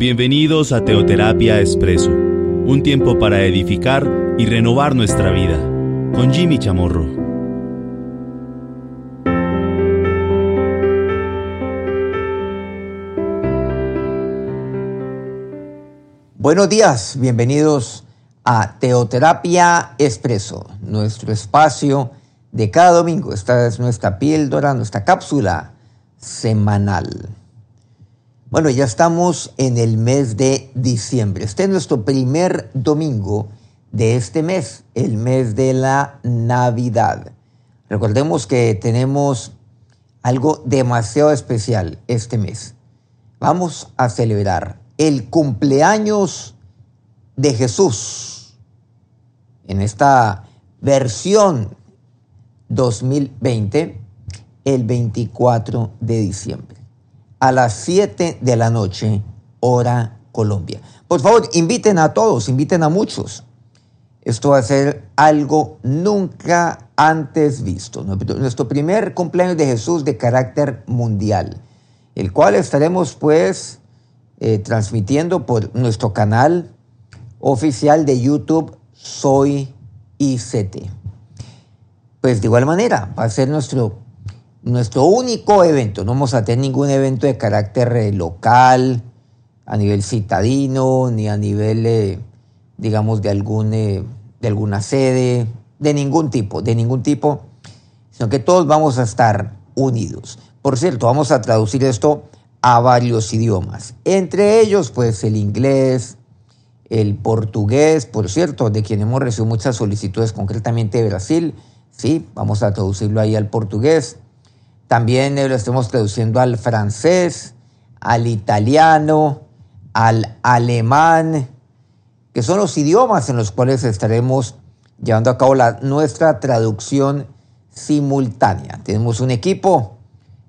Bienvenidos a Teoterapia Expreso, un tiempo para edificar y renovar nuestra vida, con Jimmy Chamorro. Buenos días, bienvenidos a Teoterapia Expreso, nuestro espacio de cada domingo. Esta es nuestra píldora, nuestra cápsula semanal. Bueno, ya estamos en el mes de diciembre. Este es nuestro primer domingo de este mes, el mes de la Navidad. Recordemos que tenemos algo demasiado especial este mes. Vamos a celebrar el cumpleaños de Jesús en esta versión 2020 el 24 de diciembre a las 7 de la noche, hora Colombia. Por favor, inviten a todos, inviten a muchos. Esto va a ser algo nunca antes visto. Nuestro primer cumpleaños de Jesús de carácter mundial, el cual estaremos pues eh, transmitiendo por nuestro canal oficial de YouTube Soy ICT. Pues de igual manera, va a ser nuestro nuestro único evento. No vamos a tener ningún evento de carácter eh, local, a nivel citadino, ni a nivel, eh, digamos, de, algún, eh, de alguna sede, de ningún tipo, de ningún tipo, sino que todos vamos a estar unidos. Por cierto, vamos a traducir esto a varios idiomas, entre ellos, pues, el inglés, el portugués, por cierto, de quien hemos recibido muchas solicitudes, concretamente de Brasil, sí, vamos a traducirlo ahí al portugués, también lo estamos traduciendo al francés, al italiano, al alemán, que son los idiomas en los cuales estaremos llevando a cabo la, nuestra traducción simultánea. Tenemos un equipo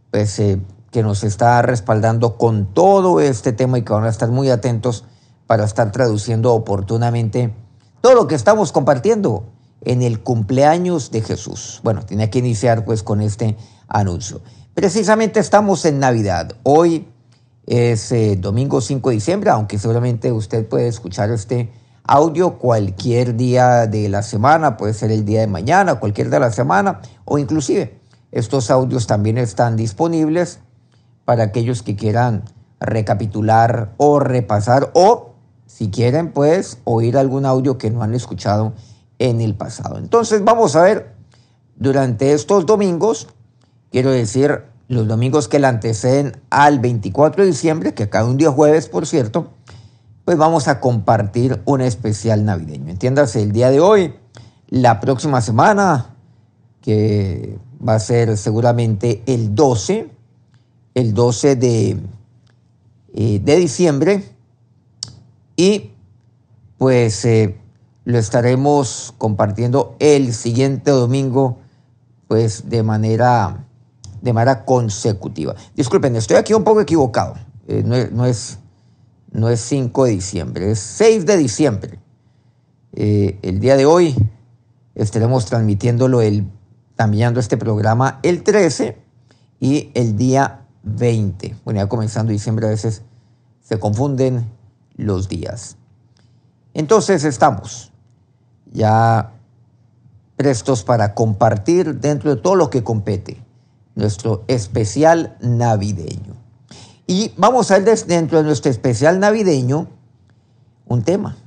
pues, eh, que nos está respaldando con todo este tema y que van a estar muy atentos para estar traduciendo oportunamente todo lo que estamos compartiendo en el cumpleaños de Jesús. Bueno, tenía que iniciar pues con este anuncio. Precisamente estamos en Navidad. Hoy es eh, domingo 5 de diciembre, aunque seguramente usted puede escuchar este audio cualquier día de la semana, puede ser el día de mañana, cualquier día de la semana, o inclusive estos audios también están disponibles para aquellos que quieran recapitular o repasar o si quieren pues oír algún audio que no han escuchado en el pasado. Entonces vamos a ver durante estos domingos Quiero decir, los domingos que le anteceden al 24 de diciembre, que cada un día jueves, por cierto, pues vamos a compartir un especial navideño. Entiéndase, el día de hoy, la próxima semana, que va a ser seguramente el 12, el 12 de, eh, de diciembre, y pues eh, lo estaremos compartiendo el siguiente domingo, pues de manera de manera consecutiva. Disculpen, estoy aquí un poco equivocado. Eh, no, es, no es 5 de diciembre, es 6 de diciembre. Eh, el día de hoy estaremos transmitiéndolo, el, también este programa el 13 y el día 20. Bueno, ya comenzando diciembre a veces se confunden los días. Entonces estamos ya prestos para compartir dentro de todo lo que compete nuestro especial navideño. Y vamos a ver dentro de nuestro especial navideño un tema,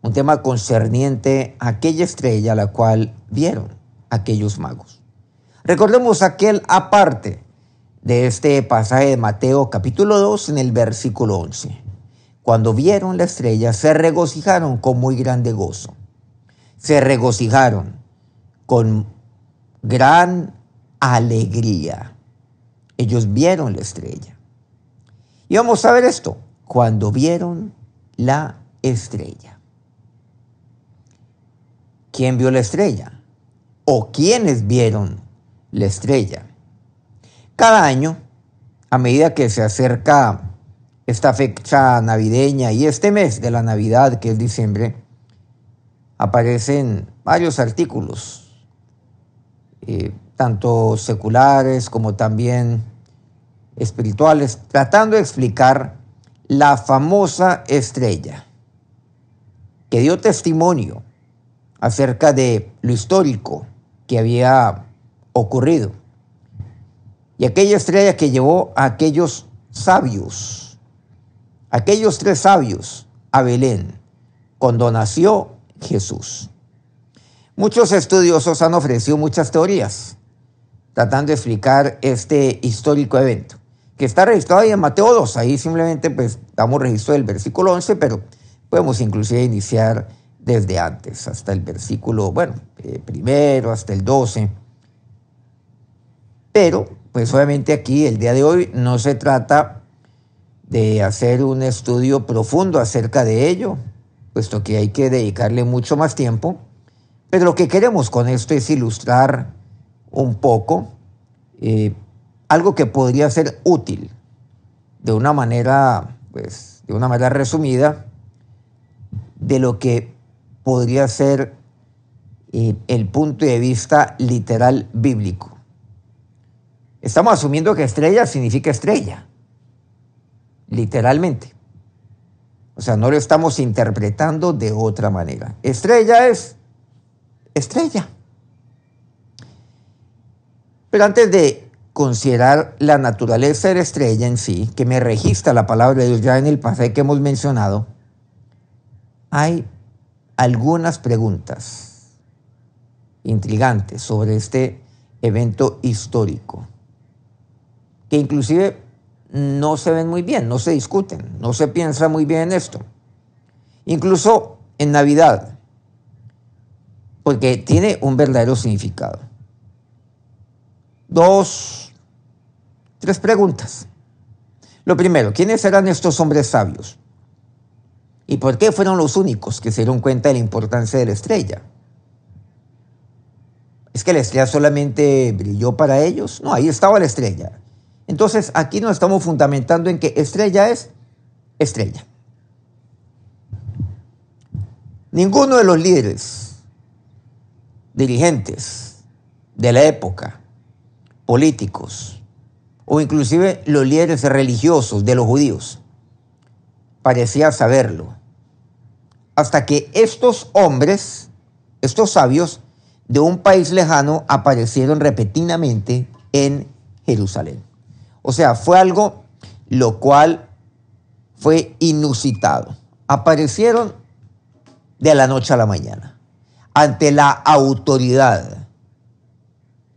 un tema concerniente a aquella estrella a la cual vieron aquellos magos. Recordemos aquel aparte de este pasaje de Mateo capítulo 2 en el versículo 11. Cuando vieron la estrella se regocijaron con muy grande gozo. Se regocijaron con gran alegría. Ellos vieron la estrella. Y vamos a ver esto, cuando vieron la estrella. ¿Quién vio la estrella? ¿O quiénes vieron la estrella? Cada año, a medida que se acerca esta fecha navideña y este mes de la Navidad, que es diciembre, aparecen varios artículos eh, tanto seculares como también espirituales, tratando de explicar la famosa estrella que dio testimonio acerca de lo histórico que había ocurrido. Y aquella estrella que llevó a aquellos sabios, aquellos tres sabios a Belén, cuando nació Jesús. Muchos estudiosos han ofrecido muchas teorías tratando de explicar este histórico evento, que está registrado ahí en Mateo 2. Ahí simplemente pues damos registro del versículo 11, pero podemos inclusive iniciar desde antes, hasta el versículo, bueno, eh, primero, hasta el 12. Pero, pues obviamente aquí, el día de hoy, no se trata de hacer un estudio profundo acerca de ello, puesto que hay que dedicarle mucho más tiempo. Pero lo que queremos con esto es ilustrar un poco eh, algo que podría ser útil de una manera, pues, de una manera resumida, de lo que podría ser eh, el punto de vista literal bíblico. Estamos asumiendo que estrella significa estrella, literalmente. O sea, no lo estamos interpretando de otra manera. Estrella es estrella. Pero antes de considerar la naturaleza de la estrella en sí, que me registra la palabra de Dios ya en el pasaje que hemos mencionado, hay algunas preguntas intrigantes sobre este evento histórico, que inclusive no se ven muy bien, no se discuten, no se piensa muy bien en esto. Incluso en Navidad, porque tiene un verdadero significado. Dos, tres preguntas. Lo primero, ¿quiénes eran estos hombres sabios? ¿Y por qué fueron los únicos que se dieron cuenta de la importancia de la estrella? ¿Es que la estrella solamente brilló para ellos? No, ahí estaba la estrella. Entonces aquí nos estamos fundamentando en que estrella es estrella. Ninguno de los líderes, dirigentes de la época, políticos o inclusive los líderes religiosos de los judíos parecía saberlo hasta que estos hombres, estos sabios de un país lejano aparecieron repetidamente en Jerusalén. O sea, fue algo lo cual fue inusitado. Aparecieron de la noche a la mañana ante la autoridad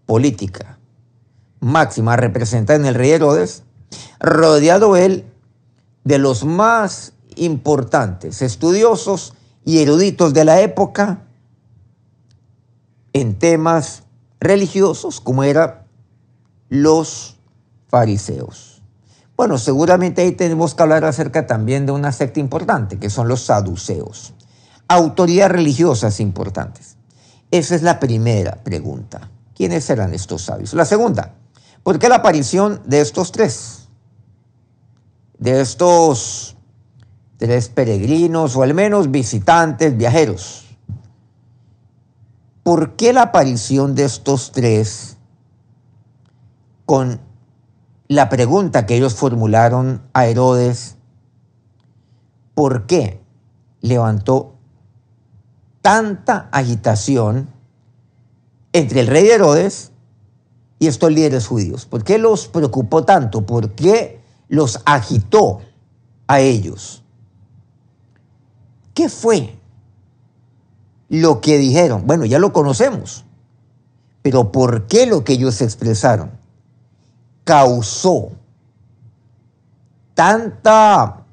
política máxima representada en el rey Herodes, rodeado él de los más importantes estudiosos y eruditos de la época en temas religiosos como eran los fariseos. Bueno, seguramente ahí tenemos que hablar acerca también de una secta importante, que son los saduceos. Autoridades religiosas importantes. Esa es la primera pregunta. ¿Quiénes eran estos sabios? La segunda, ¿por qué la aparición de estos tres? De estos tres peregrinos o al menos visitantes, viajeros. ¿Por qué la aparición de estos tres con la pregunta que ellos formularon a Herodes? ¿Por qué levantó tanta agitación entre el rey Herodes y estos líderes judíos? ¿Por qué los preocupó tanto? ¿Por qué los agitó a ellos? ¿Qué fue lo que dijeron? Bueno, ya lo conocemos, pero ¿por qué lo que ellos expresaron causó tanta,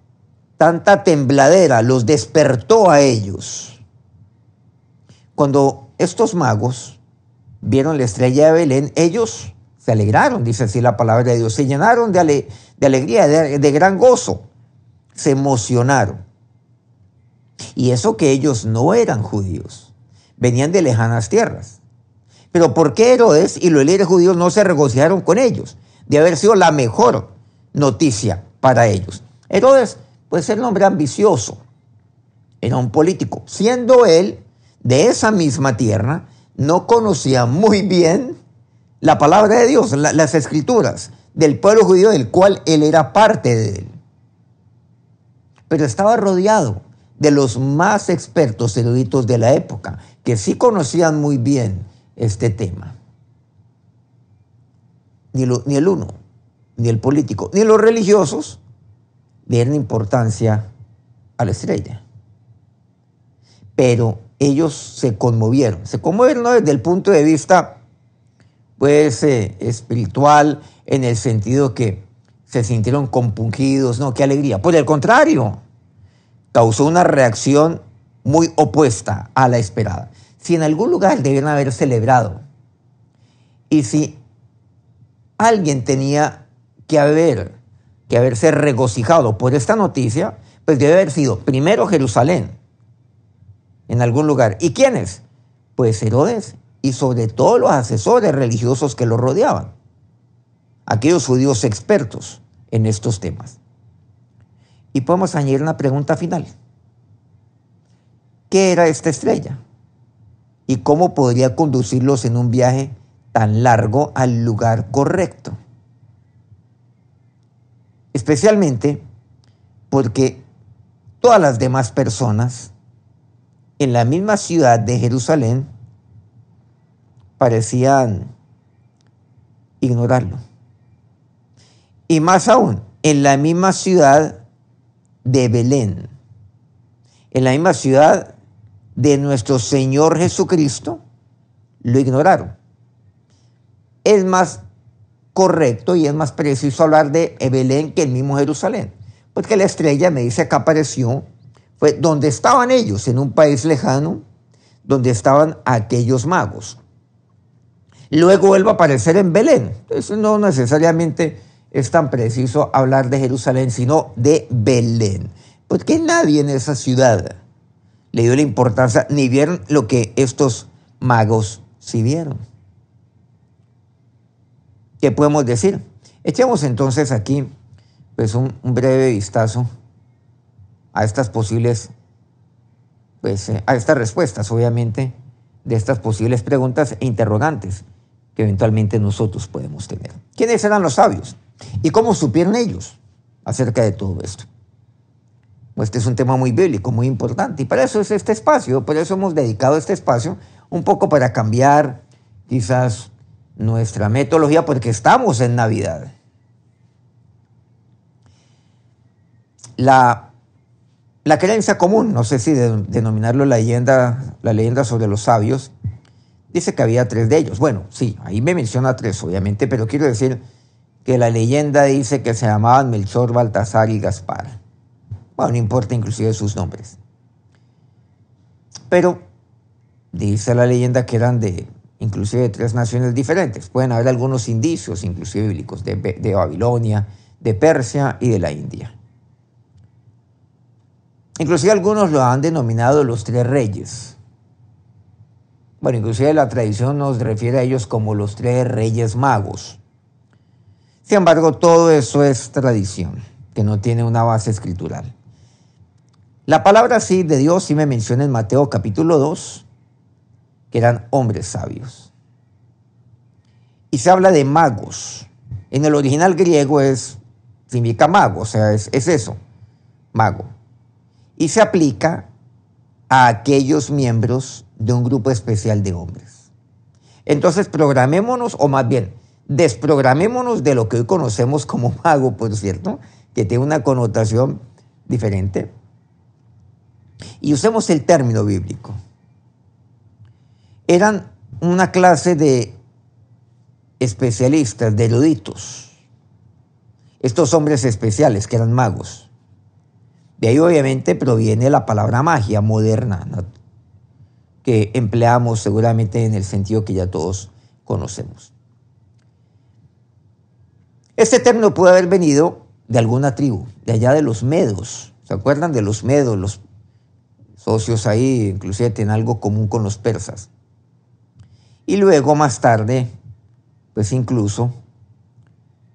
tanta tembladera, los despertó a ellos? Cuando estos magos vieron la estrella de Belén, ellos se alegraron, dice así la palabra de Dios, se llenaron de, alegría, de gran gozo, se emocionaron. Y eso que ellos no eran judíos, venían de lejanas tierras. Pero ¿por qué Herodes y los líderes judíos no se regocijaron con ellos? De haber sido la mejor noticia para ellos. Herodes, pues era un hombre ambicioso, era un político. Siendo él de esa misma tierra, no conocía muy bien la palabra de Dios, las escrituras del pueblo judío del cual él era parte de él. pero estaba rodeado de los más expertos eruditos de la época, que sí conocían muy bien este tema. Ni, el uno, ni el político, ni los religiosos dieron importancia a la estrella. Pero ellos se conmovieron. Se conmovieron desde el punto de vista pues, eh, espiritual, en el sentido que se sintieron compungidos, no, qué alegría. Por el contrario, causó una reacción muy opuesta a la esperada. Si en algún lugar debieron haber celebrado y si alguien tenía que haber que haberse regocijado por esta noticia, pues debe haber sido primero Jerusalén, en algún lugar. ¿Y quiénes? Pues Herodes y sobre todo los asesores religiosos que lo rodeaban, aquellos judíos expertos en estos temas. Y podemos añadir una pregunta final. ¿Qué era esta estrella? ¿Y cómo podría conducirlos en un viaje tan largo al lugar correcto? Especialmente porque todas las demás personas en la misma ciudad de Jerusalén parecían ignorarlo. Y más aún, en la misma ciudad de Belén, en la misma ciudad de nuestro Señor Jesucristo, lo ignoraron. Es más correcto y es más preciso hablar de Belén que el mismo Jerusalén, porque la estrella, me dice que apareció, fue donde estaban ellos, en un país lejano, donde estaban aquellos magos. Luego vuelve a aparecer en Belén. Entonces no necesariamente es tan preciso hablar de Jerusalén, sino de Belén. Porque nadie en esa ciudad le dio la importancia ni vieron lo que estos magos sí vieron. ¿Qué podemos decir? Echemos entonces aquí pues un, breve vistazo a estas posibles, pues eh, a estas respuestas, obviamente, de estas posibles preguntas e interrogantes que eventualmente nosotros podemos tener. ¿Quiénes eran los sabios? ¿Y cómo supieron ellos acerca de todo esto? Pues este es un tema muy bíblico, muy importante, y para eso es este espacio, por eso hemos dedicado este espacio un poco para cambiar quizás nuestra metodología porque estamos en Navidad. La, la creencia común, no sé si denominarlo la leyenda, la leyenda sobre los sabios, dice que había tres de ellos. Bueno, sí, ahí me menciona tres, obviamente, pero quiero decir que la leyenda dice que se llamaban Melchor, Baltasar y Gaspar. Bueno, no importa inclusive sus nombres. Pero dice la leyenda que eran de inclusive de tres naciones diferentes. Pueden haber algunos indicios, inclusive bíblicos, de Babilonia, de Persia y de la India. Inclusive algunos lo han denominado los tres reyes. Bueno, inclusive la tradición nos refiere a ellos como los tres reyes magos. Sin embargo, todo eso es tradición, que no tiene una base escritural. La palabra sí de Dios sí me menciona en Mateo capítulo 2, que eran hombres sabios. Y se habla de magos. En el original griego es, significa mago, o sea, es, es eso, mago. Y se aplica a aquellos miembros de un grupo especial de hombres. Entonces, programémonos, o más bien, desprogramémonos de lo que hoy conocemos como mago, por cierto, que tiene una connotación diferente, y usemos el término bíblico eran una clase de especialistas, de eruditos. Estos hombres especiales que eran magos. De ahí obviamente proviene la palabra magia moderna, que empleamos seguramente en el sentido que ya todos conocemos. Este término puede haber venido de alguna tribu, de allá de los medos. ¿Se acuerdan de los medos? Los socios ahí inclusive tienen algo común con los persas. Y luego más tarde, pues incluso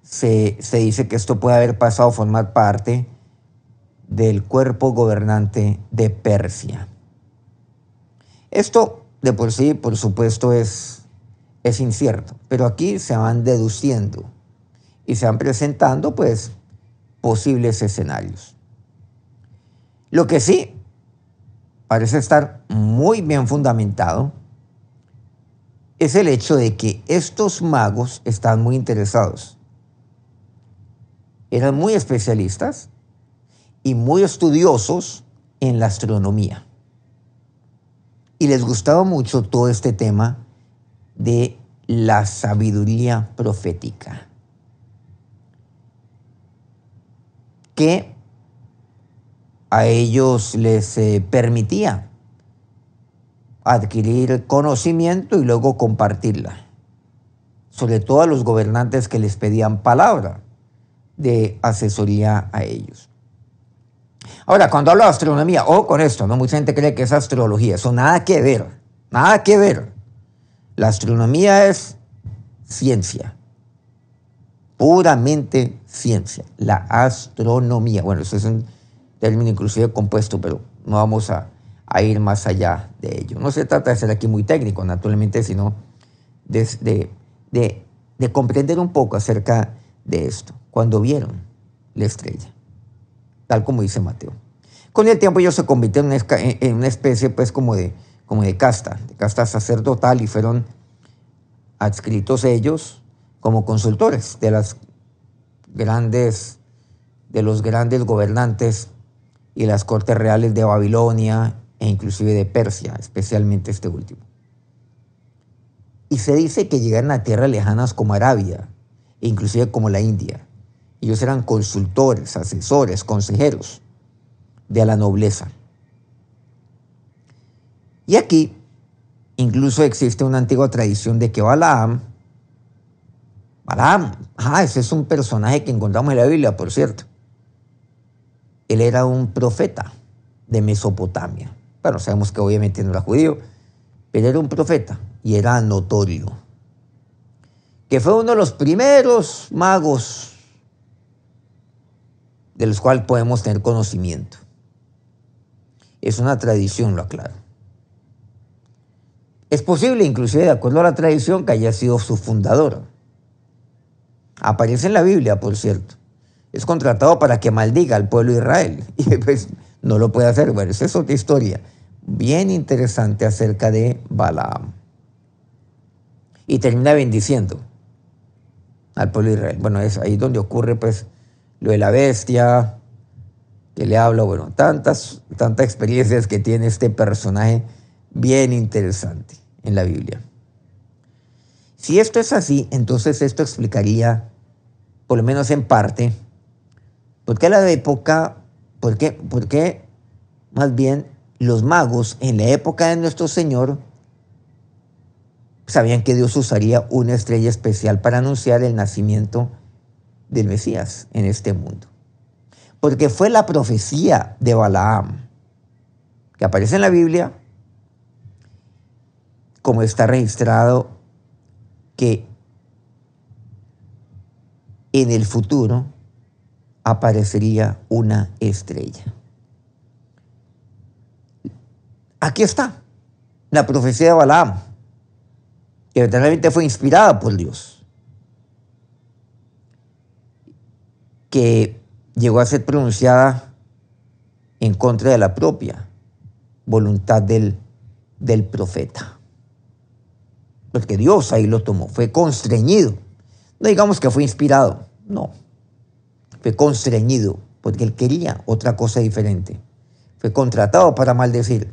se, dice que esto puede haber pasado a formar parte del cuerpo gobernante de Persia. Esto de por sí, por supuesto, es, es incierto, pero aquí se van deduciendo y se van presentando pues posibles escenarios. Lo que sí parece estar muy bien fundamentado es el hecho de que estos magos están muy interesados. Eran muy especialistas y muy estudiosos en la astronomía. Y les gustaba mucho todo este tema de la sabiduría profética. Que a ellos les eh, permitía adquirir conocimiento y luego compartirla. Sobre todo a los gobernantes que les pedían palabra de asesoría a ellos. Ahora, cuando hablo de astronomía, o con esto, ¿no? Mucha gente cree que es astrología. Eso nada que ver. Nada que ver. La astronomía es ciencia. Puramente ciencia. La astronomía. Bueno, eso es un término inclusive compuesto, pero no vamos a, ir más allá de ello. No se trata de ser aquí muy técnico, naturalmente, sino de comprender un poco acerca de esto. Cuando vieron la estrella tal como dice Mateo. Con el tiempo ellos se convirtieron en una especie pues como de, como de casta, de casta sacerdotal y fueron adscritos ellos como consultores de las grandes de los grandes gobernantes y las cortes reales de Babilonia e inclusive de Persia, especialmente este último. Y se dice que llegaron a tierras lejanas como Arabia, e inclusive como la India. Ellos eran consultores, asesores, consejeros de la nobleza. Y aquí incluso existe una antigua tradición de que Balaam, Balaam, ah, ese es un personaje que encontramos en la Biblia, por cierto. Él era un profeta de Mesopotamia. Bueno, sabemos que obviamente no era judío, pero era un profeta y era notorio. Que fue uno de los primeros magos de los cuales podemos tener conocimiento. Es una tradición, lo aclaro. Es posible, inclusive de acuerdo a la tradición, que haya sido su fundador. Aparece en la Biblia, por cierto. Es contratado para que maldiga al pueblo de Israel. Y pues no lo puede hacer. Bueno, esa es otra historia bien interesante acerca de Balaam. Y termina bendiciendo al pueblo de Israel. Bueno, es ahí donde ocurre pues lo de la bestia, que le habla, bueno, tantas, tantas experiencias que tiene este personaje bien interesante en la Biblia. Si esto es así, entonces esto explicaría, por lo menos en parte, por qué la época, por qué, más bien los magos en la época de nuestro Señor sabían que Dios usaría una estrella especial para anunciar el nacimiento del Mesías en este mundo. Porque fue la profecía de Balaam, que aparece en la Biblia, como está registrado que en el futuro aparecería una estrella. Aquí está la profecía de Balaam, que verdaderamente fue inspirada por Dios. Que llegó a ser pronunciada en contra de la propia voluntad del, del profeta. Porque Dios ahí lo tomó, fue constreñido. No digamos que fue inspirado, no. Fue constreñido porque él quería otra cosa diferente. Fue contratado para maldecir.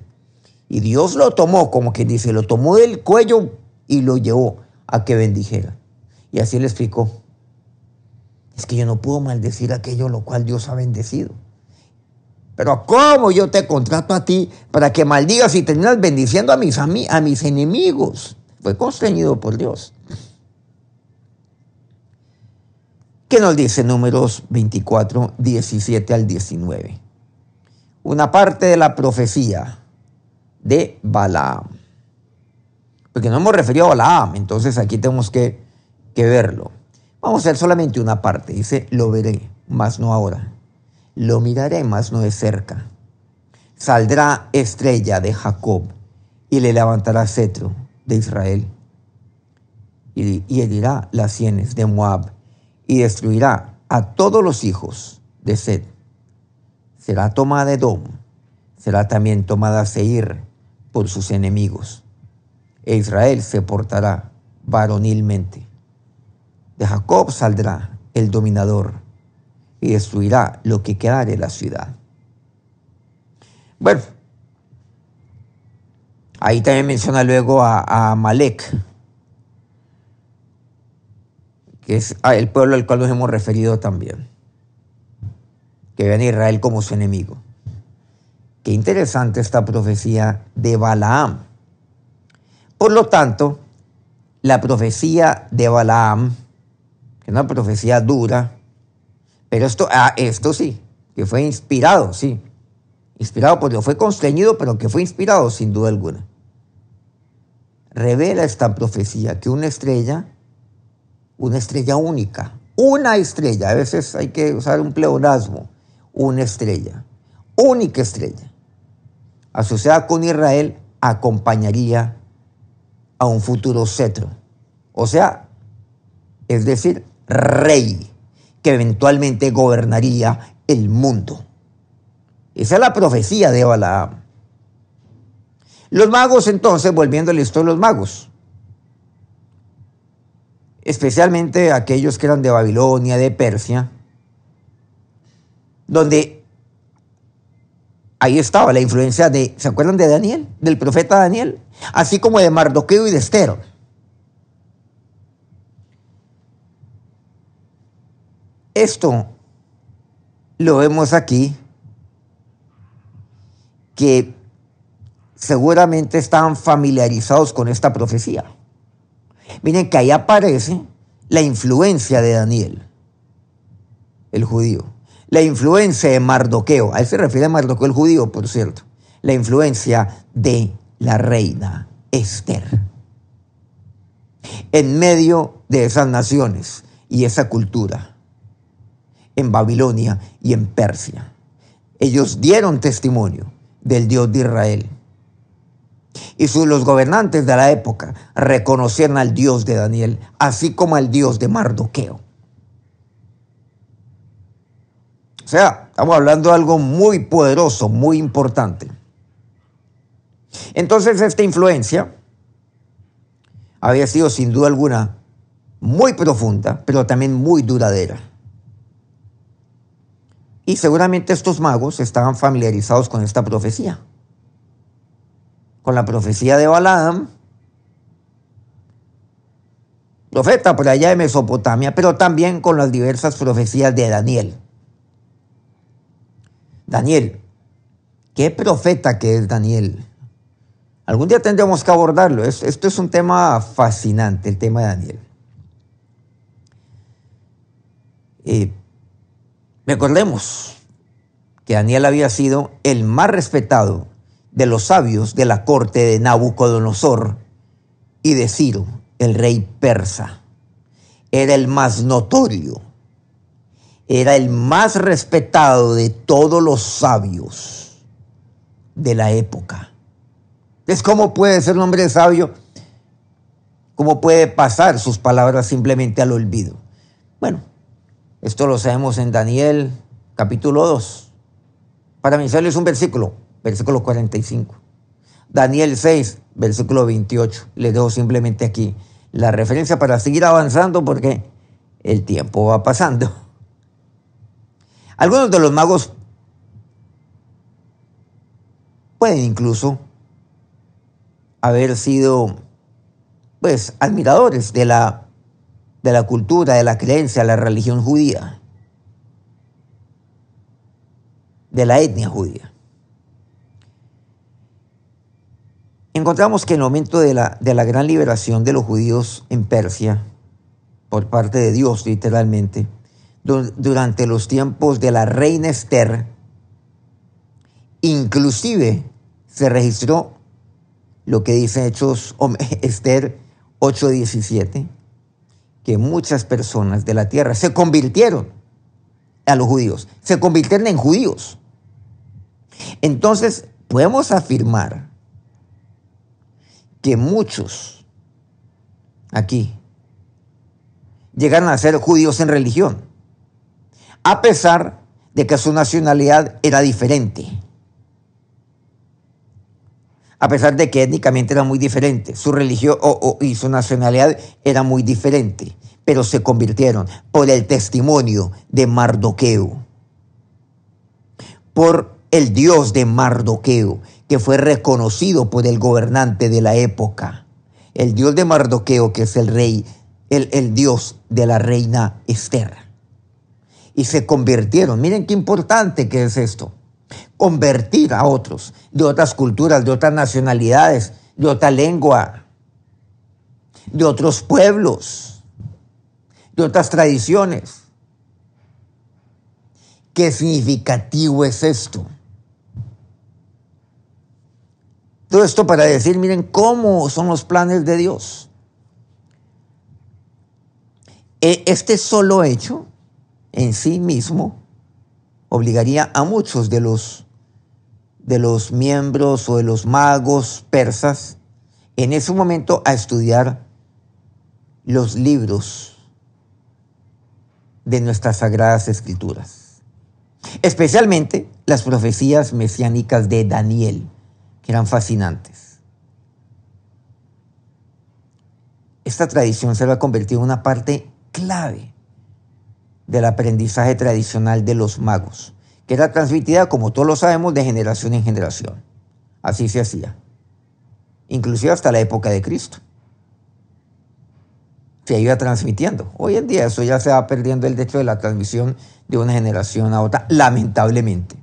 Y Dios lo tomó, como quien dice, lo tomó del cuello y lo llevó a que bendijera. Y así le explicó es que yo no puedo maldecir aquello lo cual Dios ha bendecido. Pero ¿cómo yo te contrato a ti para que maldigas y terminas bendiciendo a mis, a, mis enemigos? Fue constreñido por Dios. ¿Qué nos dice números 24, 17 al 19? Una parte de la profecía de Balaam. Porque no hemos referido a Balaam, entonces aquí tenemos que, que verlo. Vamos a hacer solamente una parte. Dice, lo veré, mas no ahora. Lo miraré, mas no de cerca. Saldrá estrella de Jacob y le levantará cetro de Israel. Y, herirá las sienes de Moab y destruirá a todos los hijos de Sed. Será tomada Edom será también tomada Seir por sus enemigos, e Israel se portará varonilmente. De Jacob saldrá el dominador y destruirá lo que queda de la ciudad. Bueno, ahí también menciona luego a, a Malek, que es el pueblo al cual nos hemos referido también, que ve a Israel como su enemigo. Qué interesante esta profecía de Balaam. Por lo tanto, la profecía de Balaam, que una profecía dura, pero esto, ah, esto sí, que fue inspirado, sí, inspirado por Dios, fue constreñido, pero que fue inspirado sin duda alguna. Revela esta profecía que una estrella, una estrella única, una estrella, a veces hay que usar un pleonasmo, una estrella, única estrella, asociada con Israel, acompañaría a un futuro cetro. O sea, es decir, rey que eventualmente gobernaría el mundo. Esa es la profecía de Balaam. Los magos entonces, volviendo al historia de los magos, especialmente aquellos que eran de Babilonia, de Persia, donde ahí estaba la influencia de, ¿se acuerdan de Daniel? Del profeta Daniel, así como de Mardoqueo y de Esther. Esto lo vemos aquí, que seguramente estaban familiarizados con esta profecía. Miren que ahí aparece la influencia de Daniel, el judío la influencia de Mardoqueo, a él se refiere a Mardoqueo el judío, por cierto, la influencia de la reina Esther. En medio de esas naciones y esa cultura, en Babilonia y en Persia, ellos dieron testimonio del Dios de Israel. Y los gobernantes de la época reconocieron al Dios de Daniel, así como al Dios de Mardoqueo. O sea, estamos hablando de algo muy poderoso, muy importante. Entonces esta influencia había sido sin duda alguna muy profunda, pero también muy duradera. Y seguramente estos magos estaban familiarizados con esta profecía. Con la profecía de Balaam, profeta por allá de Mesopotamia, pero también con las diversas profecías de Daniel. Daniel, qué profeta que es Daniel. Algún día tendremos que abordarlo. Esto es un tema fascinante, el tema de Daniel. Recordemos que Daniel había sido el más respetado de los sabios de la corte de Nabucodonosor y de Ciro, el rey persa. Era el más notorio, era el más respetado de todos los sabios de la época. Es cómo puede ser un hombre sabio, cómo puede pasar sus palabras simplemente al olvido. Bueno, esto lo sabemos en Daniel capítulo 2. Para mí es un versículo, versículo 45. Daniel 6, versículo 28. Les dejo simplemente aquí la referencia para seguir avanzando porque el tiempo va pasando. Algunos de los magos pueden incluso haber sido pues admiradores de la, de la cultura, de la creencia, de la religión judía, de la etnia judía. Encontramos que en el momento de la, de la gran liberación de los judíos en Persia, por parte de Dios literalmente, durante los tiempos de la reina Esther, inclusive se registró lo que dice Hechos Esther 8:17, que muchas personas de la tierra se convirtieron a los judíos, se convirtieron en judíos. Entonces, podemos afirmar que muchos aquí llegaron a ser judíos en religión a pesar de que su nacionalidad era diferente. A pesar de que étnicamente era muy diferente, su religión y su nacionalidad era muy diferente, pero se convirtieron por el testimonio de Mardoqueo, por el Dios de Mardoqueo, que fue reconocido por el gobernante de la época, el Dios de Mardoqueo, que es el rey, el, el Dios de la reina Esther. Y se convirtieron, miren qué importante que es esto convertir a otros de otras culturas, de otras nacionalidades, de otra lengua, de otros pueblos, de otras tradiciones. ¿Qué significativo es esto? Todo esto para decir, miren cómo son los planes de Dios. E, este solo hecho en sí mismo obligaría a muchos de los, de los miembros o de los magos persas en ese momento a estudiar los libros de nuestras sagradas escrituras, especialmente las profecías mesiánicas de Daniel, que eran fascinantes. Esta tradición se va a convertir en una parte clave del aprendizaje tradicional de los magos, que era transmitida, como todos lo sabemos, de generación en generación. Así se hacía, inclusive hasta la época de Cristo. Se iba transmitiendo. Hoy en día eso ya se va perdiendo el hecho de la transmisión de una generación a otra, lamentablemente.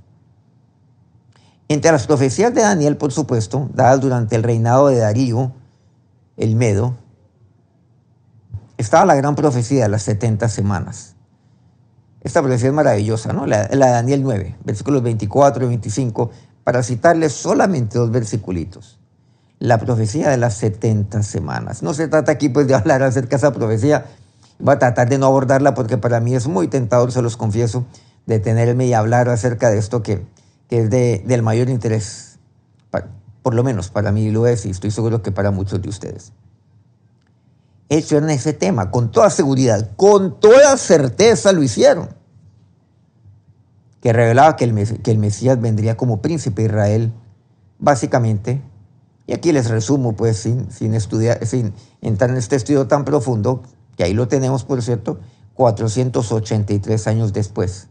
Entre las profecías de Daniel, por supuesto, dadas durante el reinado de Darío, el Medo, estaba la gran profecía de las 70 semanas esta profecía es maravillosa, ¿no? La, de Daniel 9, versículos 24 y 25, para citarles solamente dos versiculitos. La profecía de las 70 semanas. No se trata aquí pues de hablar acerca de esa profecía. Voy a tratar de no abordarla porque para mí es muy tentador, se los confieso, detenerme y hablar acerca de esto que, que es de, del mayor interés. por lo menos para mí lo es y estoy seguro que para muchos de ustedes. Hecho en ese tema, con toda seguridad, con toda certeza lo hicieron. Que revelaba que el, Mesías vendría como príncipe de Israel, básicamente. Y aquí les resumo, pues, sin, sin, estudiar, sin entrar en este estudio tan profundo, que ahí lo tenemos, por cierto, 483 años después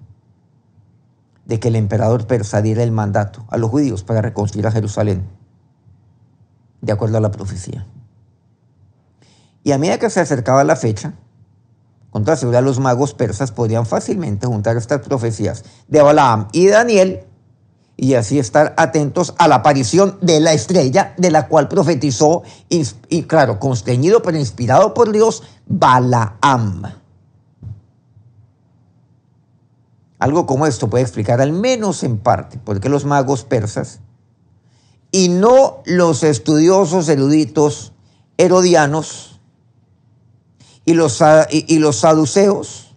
de que el emperador persa diera el mandato a los judíos para reconstruir a Jerusalén, de acuerdo a la profecía. Y a medida que se acercaba la fecha, con toda seguridad los magos persas podían fácilmente juntar estas profecías de Balaam y Daniel y así estar atentos a la aparición de la estrella de la cual profetizó, y claro, constreñido pero inspirado por Dios, Balaam. Algo como esto puede explicar al menos en parte por qué los magos persas y no los estudiosos eruditos herodianos y los, y, los saduceos,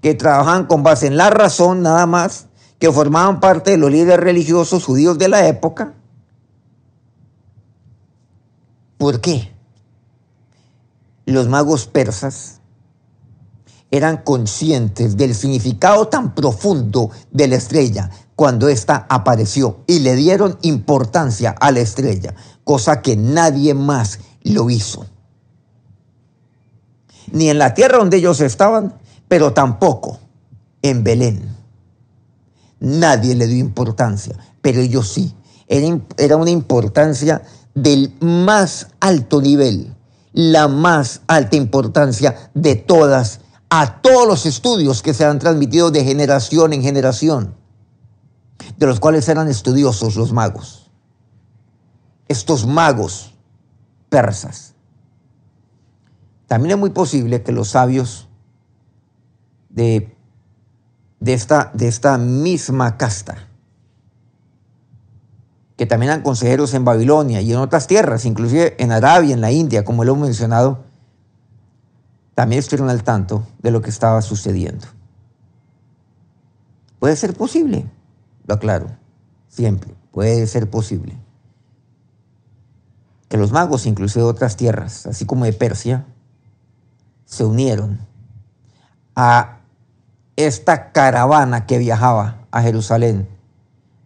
que trabajaban con base en la razón nada más, que formaban parte de los líderes religiosos judíos de la época. ¿Por qué? Los magos persas eran conscientes del significado tan profundo de la estrella cuando ésta apareció y le dieron importancia a la estrella, cosa que nadie más lo hizo ni en la tierra donde ellos estaban, pero tampoco en Belén. Nadie le dio importancia, pero ellos sí. Era, una importancia del más alto nivel, la más alta importancia de todas, a todos los estudios que se han transmitido de generación en generación, de los cuales eran estudiosos los magos. Estos magos persas también es muy posible que los sabios de, de, esta, de esta misma casta, que también eran consejeros en Babilonia y en otras tierras, inclusive en Arabia, en la India, como lo hemos mencionado, también estuvieron al tanto de lo que estaba sucediendo. Puede ser posible, lo aclaro, siempre, puede ser posible. Que los magos, inclusive de otras tierras, así como de Persia, se unieron a esta caravana que viajaba a Jerusalén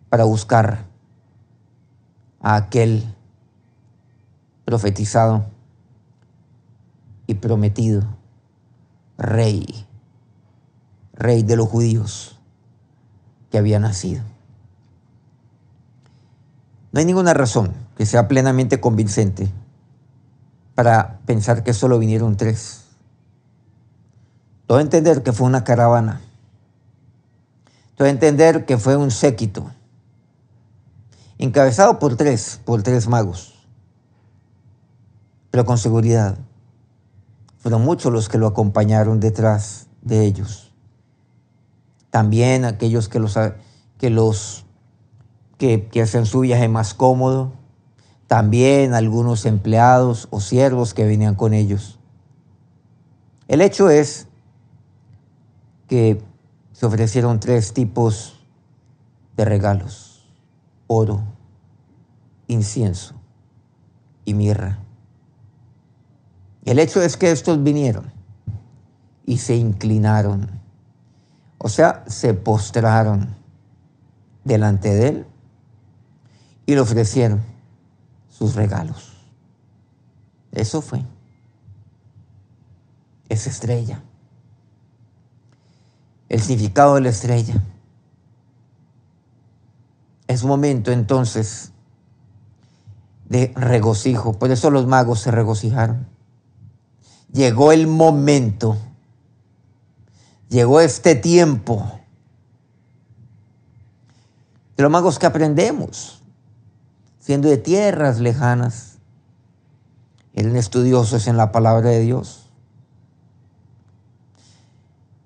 para buscar a aquel profetizado y prometido rey, rey de los judíos que había nacido. No hay ninguna razón que sea plenamente convincente para pensar que solo vinieron tres. Todo entender que fue una caravana. Todo entender que fue un séquito. Encabezado por tres, por tres magos. Pero con seguridad, fueron muchos los que lo acompañaron detrás de ellos. También aquellos que los, que los que, que hacen su viaje más cómodo, también algunos empleados o siervos que venían con ellos. El hecho es que se ofrecieron tres tipos de regalos, oro, incienso y mirra. El hecho es que estos vinieron y se inclinaron, o sea, se postraron delante de él y le ofrecieron sus regalos. Eso fue. Esa estrella. El significado de la estrella. Es un momento entonces de regocijo. Por eso los magos se regocijaron. Llegó el momento. Llegó este tiempo. De los magos que aprendemos siendo de tierras lejanas. Eran estudiosos en la palabra de Dios.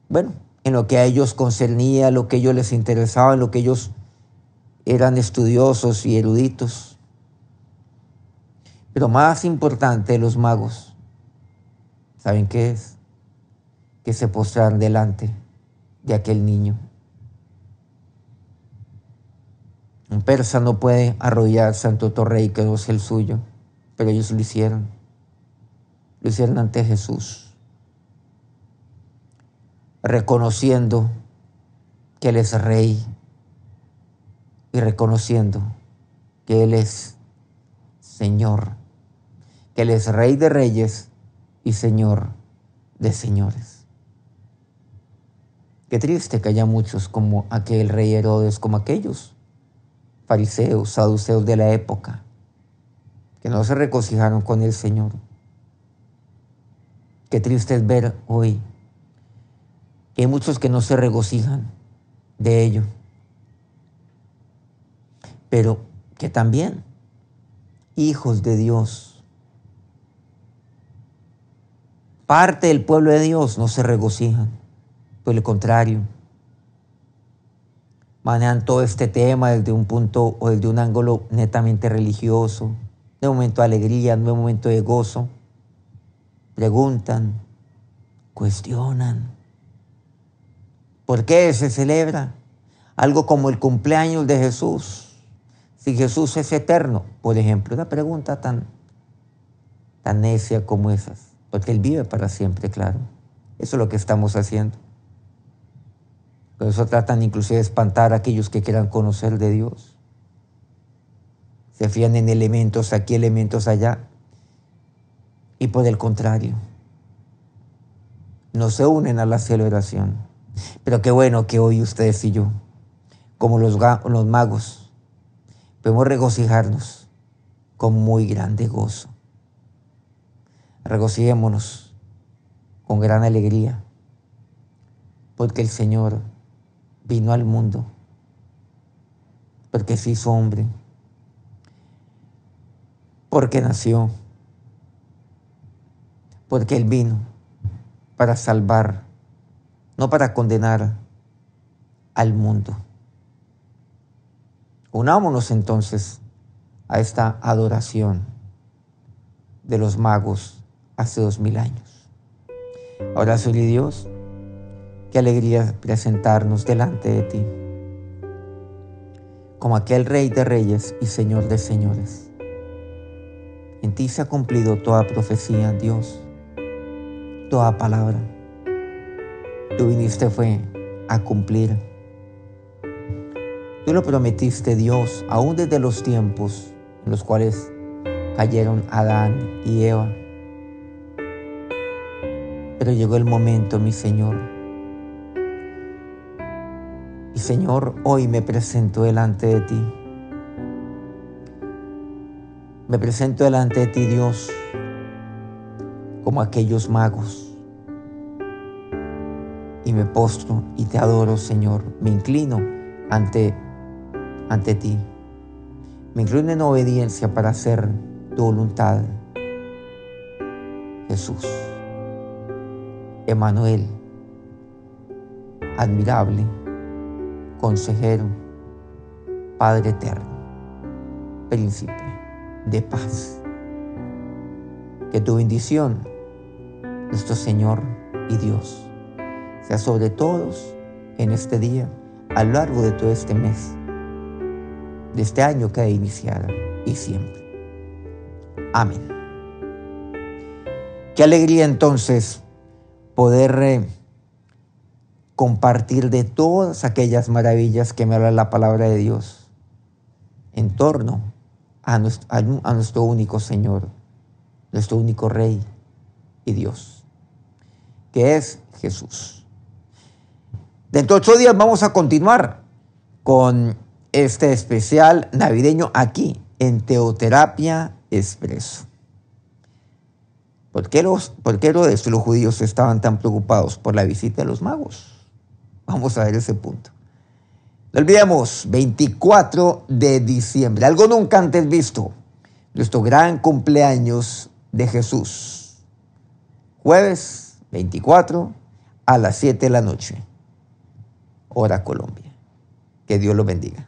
Bueno, en lo que a ellos concernía, lo que a ellos les interesaba, en lo que ellos eran estudiosos y eruditos. Pero más importante, los magos, ¿saben qué es? Que se postraron delante de aquel niño. Un persa no puede arrodillarse ante otro rey que no es el suyo, pero ellos lo hicieron. Lo hicieron ante Jesús, reconociendo que Él es rey y reconociendo que Él es Señor, que Él es rey de reyes y Señor de señores. Qué triste que haya muchos como aquel rey Herodes, como aquellos fariseos, saduceos de la época, que no se regocijaron con el Señor. Qué triste es ver hoy que hay muchos que no se regocijan de ello, pero que también hijos de Dios, parte del pueblo de Dios no se regocijan, por el contrario, manejan todo este tema desde un punto o desde un ángulo netamente religioso, de momento de alegría, de momento de gozo. Preguntan, cuestionan. ¿Por qué se celebra? Algo como el cumpleaños de Jesús. Si Jesús es eterno, por ejemplo, una pregunta tan, tan necia como esas. Porque Él vive para siempre, claro. Eso es lo que estamos haciendo. Por eso tratan inclusive de espantar a aquellos que quieran conocer de Dios. Se fían en elementos aquí, elementos allá. Y por el contrario, no se unen a la celebración. Pero qué bueno que hoy ustedes y yo, como los, magos, podemos regocijarnos con muy grande gozo. Regocijémonos con gran alegría, porque el Señor vino al mundo, porque se hizo hombre, porque nació, porque Él vino para salvar, no para condenar al mundo. Unámonos entonces a esta adoración de los magos hace dos mil años. Ahora soy Dios Qué alegría presentarnos delante de ti, como aquel Rey de Reyes y Señor de Señores. En ti se ha cumplido toda profecía, Dios, toda palabra. Tú viniste fue a cumplir. Tú lo prometiste, Dios, aún desde los tiempos en los cuales cayeron Adán y Eva. Pero llegó el momento, mi Señor. Y Señor, hoy me presento delante de ti. Me presento delante de ti, Dios, como aquellos magos. Y me postro y te adoro, Señor. Me inclino ante, ante ti. Me inclino en obediencia para hacer tu voluntad. Jesús, Emanuel, admirable, consejero, Padre eterno, príncipe de paz. Que tu bendición, nuestro Señor y Dios, sea sobre todos en este día, a lo largo de todo este mes, de este año que ha de iniciar y siempre. Amén. Qué alegría entonces poder eh, compartir de todas aquellas maravillas que me habla la palabra de Dios en torno a nuestro único Señor, nuestro único Rey y Dios, que es Jesús. Dentro de ocho días vamos a continuar con este especial navideño aquí en Teoterapia Expreso. ¿Por qué, los, ¿Por qué los judíos estaban tan preocupados por la visita de los magos? Vamos a ver ese punto. No olvidemos, 24 de diciembre, algo nunca antes visto, nuestro gran cumpleaños de Jesús. Jueves 24 a las 7 de la noche, hora Colombia. Que Dios lo bendiga.